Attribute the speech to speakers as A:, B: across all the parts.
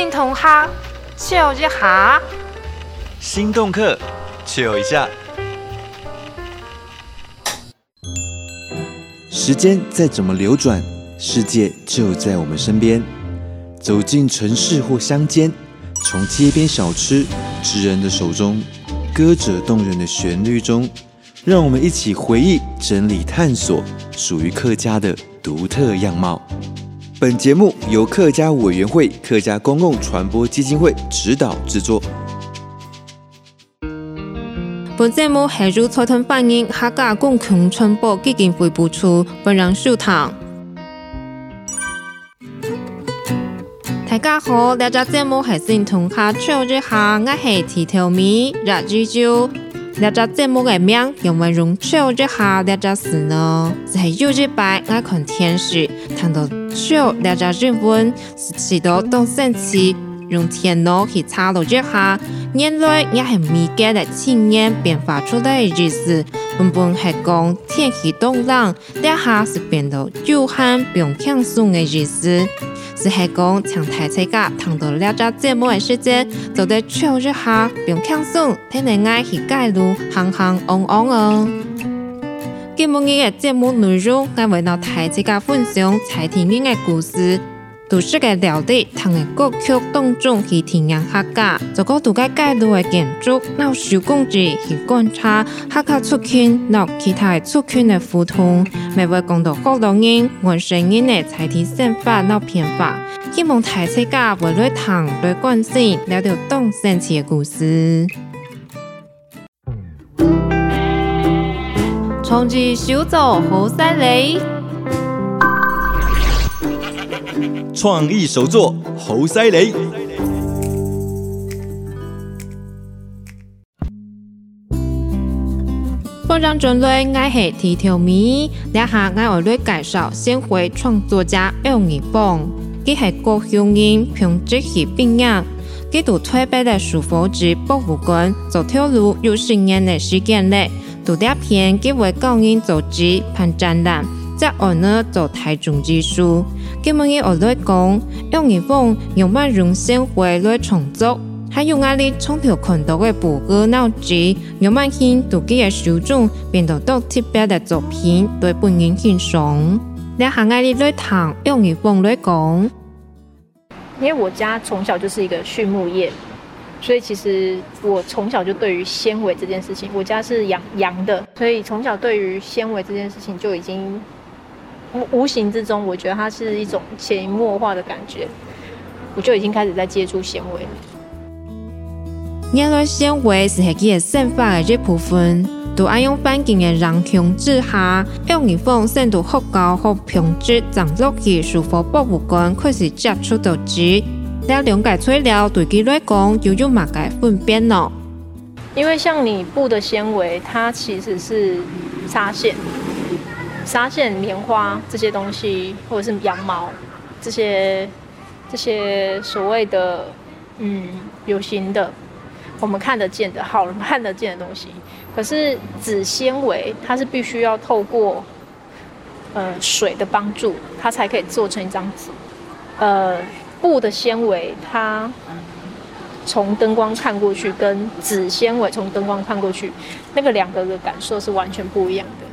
A: 心同学，笑一下。
B: 心动课，笑一下。时间再怎么流转，世界就在我们身边。走进城市或乡间，从街边小吃、职人的手中，歌者动人的旋律中，让我们一起回忆、整理、探索属于客家的独特样貌。本节目由客家委员会客家公共传播基金会指导制作。
C: 本节目系由财团反映客家公共传播基金会播出，本人收听。大家好，这个节目系新同学唱一下，我系提条米热猪猪。这个节目的名有没有用唱一下这个词呢？是有一摆我看天使，听到。笑，大家询问是许多动声词，用电脑去查了一下，原来也系民间的经验变化出来的意思。本本系讲天气冻冷，底下是变得有汗不用轻松的意思。是系讲像台车家听到了这节目的时间，就得笑一下，不用轻松，听得爱去街路行行旺旺哦。今日嘅节目内容，我为了大家分享柴田人嘅故事，都市嘅料理，同嘅歌曲当中去体验客家，做个独家街道嘅建筑，拿手工具去观察客家族群，拿其他嘅族群嘅互动，每位讲到好多人、原生人嘅柴田生活、拿变化，希望大家会来听、来关心，了解当神奇嘅故事。从此小组好犀利，
B: 创意手作好犀利。
C: 本章准备爱系提条咪，两下爱我来介绍纤维创作家杨义凤，佢系高雄人，平直系毕业，佢到台北的师范及博物馆，走条路有十年的时间嘞。读第篇，佢为高人组织办展览，在我呢做台中技术。佢们嘅我来讲，杨义凤用万用纤维来创作，还有压力从头看到的布个脑子，用万兴读佢嘅手中变到到特别的作品，对本人欣赏。你下压力来谈杨义凤来讲，
D: 因为我家从小就是一个畜牧业。所以其实我从小就对于纤维这件事情，我家是养羊的，所以从小对于纤维这件事情就已经无无形之中，我觉得它是一种潜移默化的感觉，我就已经开始在接触纤维了。
C: 原来纤维是客家生活的一部分，都爱用环境的人控制下，杨义凤深度学校和品质长落去，书法博物馆开始接触到纸。这两个材料对佢来讲就有乜个分别呢？
D: 因为像你布的纤维，它其实是纱线、纱线、棉花这些东西，或者是羊毛这些这些所谓的嗯有形的，我们看得见的好看得见的东西。可是纸纤维，它是必须要透过呃水的帮助，它才可以做成一张纸，呃。布的纤维，它从灯光看过去，跟纸纤维从灯光看过去，那个两个的感受是完全不一样的。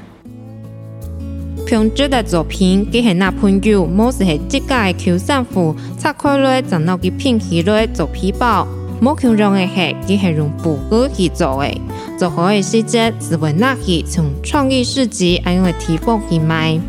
C: 品质的作品，佢系那朋友，冇是系自家嘅求生符，拆开来就攞佢拼起来做皮包。冇强用嘅系，佢系用布革去做嘅。做好嘅时节，是为那去从创意市集，还用提货去卖。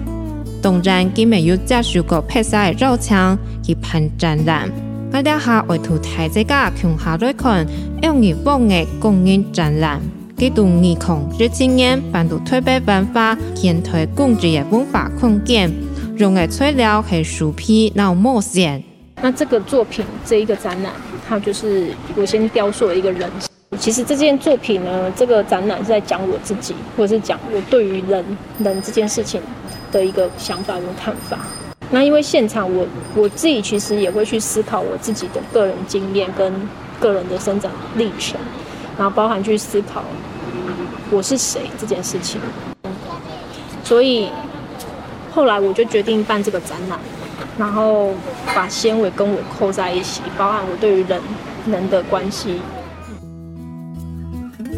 C: 当然，佢没有接受过拍摄的邀请去办展览。我哋下为图台这个穷下来看，杨义凤的公益展览，佢读二空这几年办到台北文化现代工具的文化空间，用的材料系树皮，然后墨线。
D: 那这个作品这一个展览，它就是我先雕塑了一个人。其实这件作品呢，这个展览是在讲我自己，或者是讲我对于人人这件事情。的一个想法跟看法。那因为现场我我自己其实也会去思考我自己的个人经验跟个人的生长历程，然后包含去思考我是谁这件事情。所以后来我就决定办这个展览。然后把纤维跟我扣在一起，包含我对于人人的关系。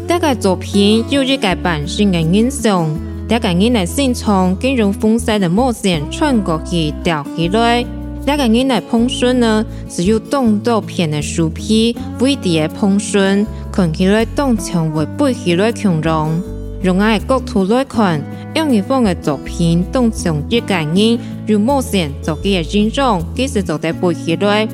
C: 这个作品有一个版型的印象，这个人的心从金融风势的毛线穿过去掉起来。这个人的碰顺呢，是由动刀片的树皮微底的碰顺，看起来动墙为背起来强壮。用爱角度来看，用一方的作品，动墙一个人用毛线做起的形状，其实做得背起来。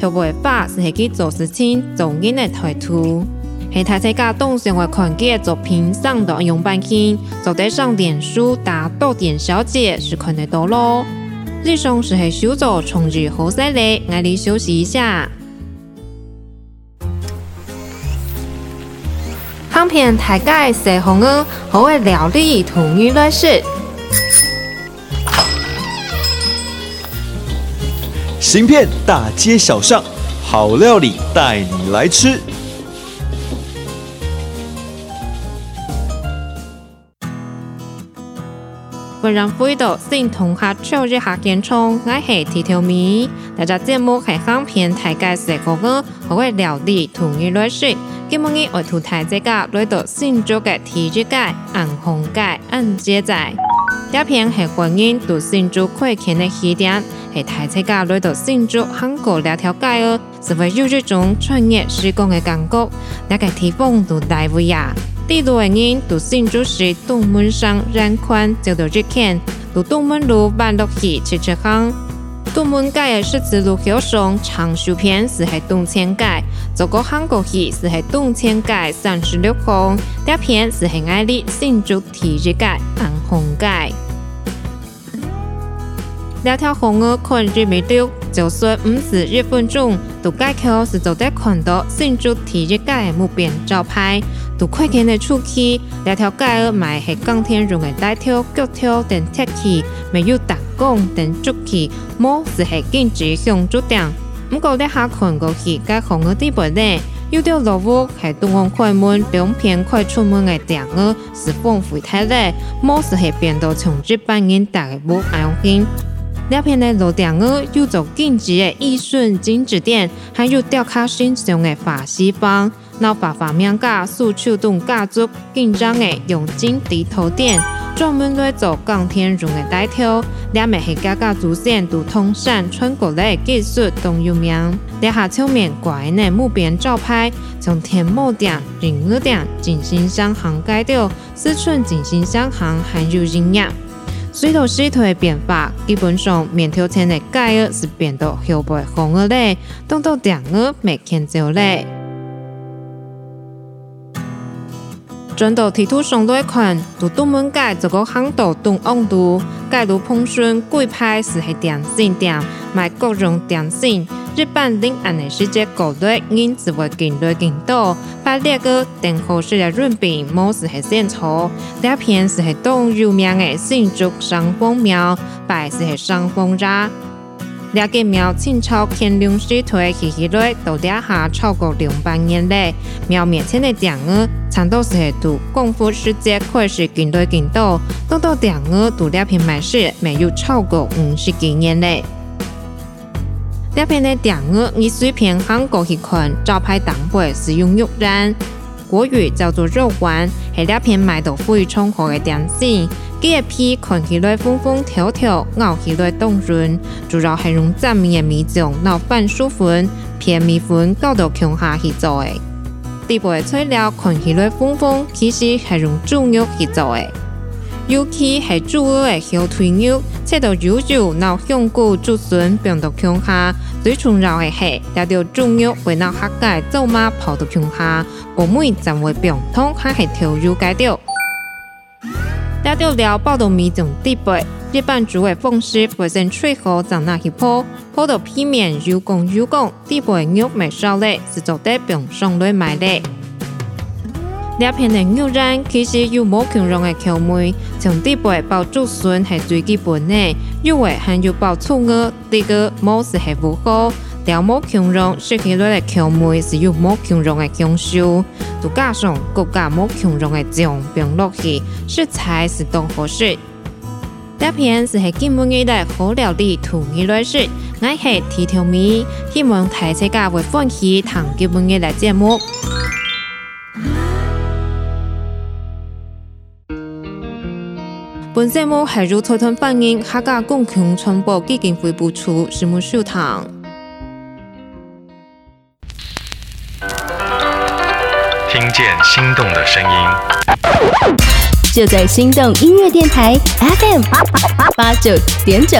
C: 后背法是去做事情，做人的态度。系睇睇家动墙的看见的作品，上到用半天，做得上点书，打到点小姐是看得到咯。以上是系小组从日好犀利，爱你休息一下。香片大概是红鹅，好的料理同鱼类食。
B: 行片大街小巷，好料理带你来吃。
C: 本人回到新同学超级下健康，我系提条咪。大家节目系香片大概是红鹅，好会料理同鱼类食。今日我图台这个来到新竹的体育界、安红界、安街仔，这片系欢迎到新竹开垦的起点，系台这个来到新竹韩国两条街哦，是为有这种专业施工的感觉，那个地方都大不呀。第六个人到新竹市东门上人宽走到这片，到东门路万乐溪吃吃香。东门街的十字路口上长寿片是喺东千街，走过韩国去是喺东千街三十六号，第片是喺爱丽新竹体育街安红街。两条红鹅看日没丢，就算不是日本种，都街口是走得看到新竹体育街的木边招牌，都快见的出去。两条街儿买系钢铁用的带条脚条等铁器，没有打。讲等足去，冇是系禁止向足点。唔过你下看过去，该红的地板呢，有条路屋系东方快门两片快出门的店儿，是丰富太嘞。冇是系变到从日本人大个屋爱用。两片的路店儿有做禁止的艺术金纸店，还有雕刻形象的法西方，闹法法面架诉求动家族紧张的用金低头店。专门来做钢铁用的带条，两面系家家祖先都通山穿过来技术都有名。底下侧面挂的木边招牌，从天母店、仁爱店、金星商行改掉，四川金星商行很有营养。随着时代变化，基本上面条前的盖儿是变到后背红了嘞，等到两儿没看到嘞。转到地图上来看，都东门街这个巷道东旺度，街路碰顺贵派是系点心店，卖各种点心。日本临岸的世界各地人只会进来更多，把那个等候式的润饼模式系现炒。这片是系东有名的新竹上峰庙，拜是系上峰茶。两个庙清朝乾隆时代起起来，到底下超过两百年嘞。庙面前的店儿，常都是读功夫世界开始更多更多，等到店儿读两片卖时，没有超过五十几年嘞。两片的店儿，你随便韩国去看，招牌当背是用肉圆，国语叫做肉丸，系两片卖到非常好的点心。这个皮看起来风风条条，咬起来动润，主要系用正面的米浆，拿番薯粉、片米粉搞到强下去做的。底部的材料看起来丰丰，其实系用猪肉去做的，尤其系猪鹅的小腿肉，切到油油，拿香菇、竹笋放到强下，最重要的系，拿到猪肉会拿下盖走马跑到强下，我们才会变通，还系调油改掉。加掉料包到米种底背，日本煮的方式会先脆口再拿去泡，泡到皮面又光又光，底背肉没烧嘞，是做得并上来卖的。两片的牛腩其实有冇强浓的口味，从底背包竹笋系最基本的，肉味含有包葱鹅，这个冇是系无好。料冇强浓，食起来的口味是有冇强浓的香酥。都加上各家冇强浓的酱，并落去，食材是都合适。这篇是喺今晡日的好料理图语来说，我系提条咪，希望大家会欢喜听今晡日的节目。本节目系由财团反映客家共同传播基金会播出，节目收听。
E: 听见心动的声音，
F: 就在心动音乐电台 FM 八九点九。